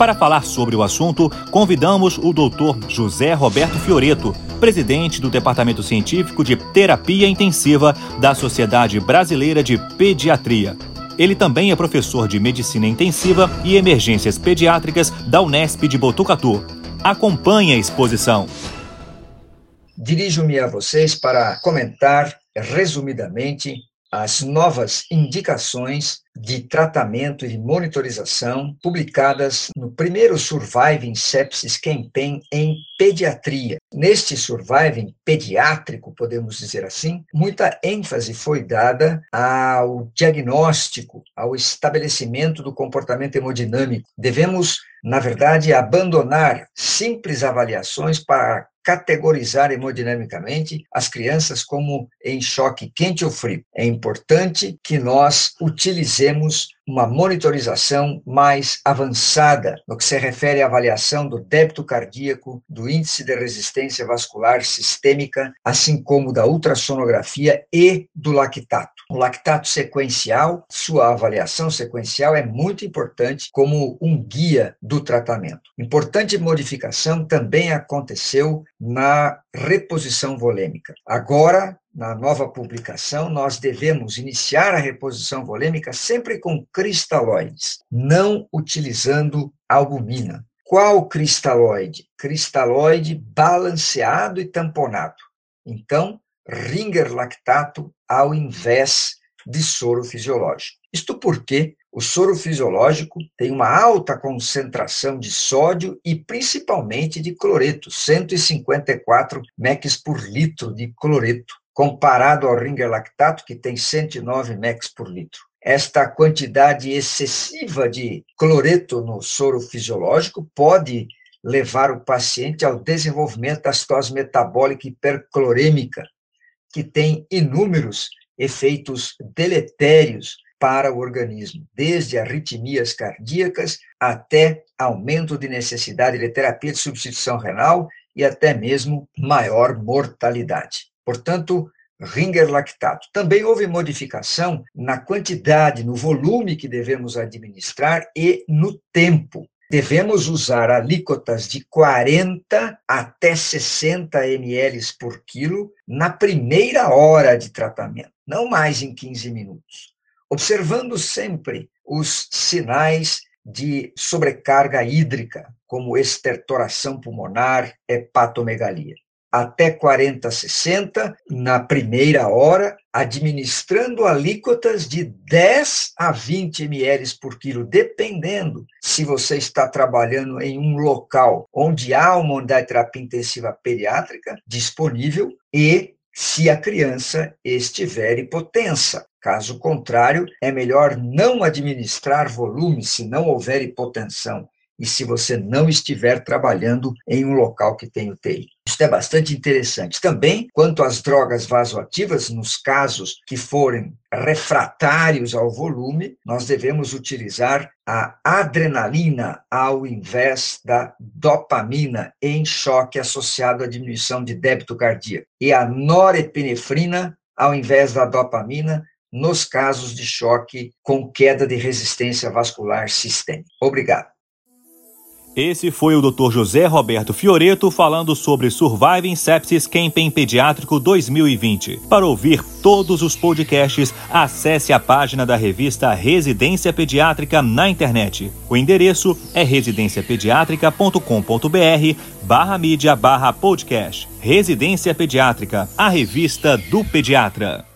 Para falar sobre o assunto, convidamos o Dr. José Roberto Fioreto, presidente do Departamento Científico de Terapia Intensiva da Sociedade Brasileira de Pediatria. Ele também é professor de Medicina Intensiva e Emergências Pediátricas da Unesp de Botucatu. Acompanhe a exposição. Dirijo-me a vocês para comentar resumidamente as novas indicações de tratamento e monitorização publicadas no primeiro Surviving Sepsis Campaign em pediatria. Neste Surviving pediátrico, podemos dizer assim, muita ênfase foi dada ao diagnóstico, ao estabelecimento do comportamento hemodinâmico. Devemos, na verdade, abandonar simples avaliações para categorizar hemodinamicamente as crianças como em choque quente ou frio. É importante que nós utilizemos uma monitorização mais avançada no que se refere à avaliação do débito cardíaco, do índice de resistência vascular sistêmica, assim como da ultrassonografia e do lactato. O lactato sequencial, sua avaliação sequencial é muito importante como um guia do tratamento. Importante modificação também aconteceu na reposição volêmica. Agora, na nova publicação, nós devemos iniciar a reposição volêmica sempre com cristalóides, não utilizando albumina. Qual cristalóide? Cristalóide balanceado e tamponado. Então, ringer lactato ao invés de soro fisiológico. Isto porque o soro fisiológico tem uma alta concentração de sódio e principalmente de cloreto, 154 mEq por litro de cloreto comparado ao ringer lactato, que tem 109 mEq por litro. Esta quantidade excessiva de cloreto no soro fisiológico pode levar o paciente ao desenvolvimento da citose metabólica hiperclorêmica, que tem inúmeros efeitos deletérios para o organismo, desde arritmias cardíacas até aumento de necessidade de terapia de substituição renal e até mesmo maior mortalidade. Portanto, ringer lactato. Também houve modificação na quantidade, no volume que devemos administrar e no tempo. Devemos usar alíquotas de 40 até 60 ml por quilo na primeira hora de tratamento, não mais em 15 minutos. Observando sempre os sinais de sobrecarga hídrica, como estertoração pulmonar, hepatomegalia até 40, 60 na primeira hora, administrando alíquotas de 10 a 20 ml por quilo, dependendo se você está trabalhando em um local onde há uma unidade de terapia intensiva pediátrica disponível e se a criança estiver hipotensa. Caso contrário, é melhor não administrar volume se não houver hipotensão e se você não estiver trabalhando em um local que tem UTI. Isso é bastante interessante. Também, quanto às drogas vasoativas, nos casos que forem refratários ao volume, nós devemos utilizar a adrenalina ao invés da dopamina em choque associado à diminuição de débito cardíaco e a norepinefrina ao invés da dopamina nos casos de choque com queda de resistência vascular sistêmica. Obrigado. Esse foi o Dr. José Roberto Fioreto falando sobre Surviving Sepsis Campaign Pediátrico 2020. Para ouvir todos os podcasts, acesse a página da revista Residência Pediátrica na internet. O endereço é residenciapediatrica.com.br barra mídia barra podcast. Residência Pediátrica, a revista do pediatra.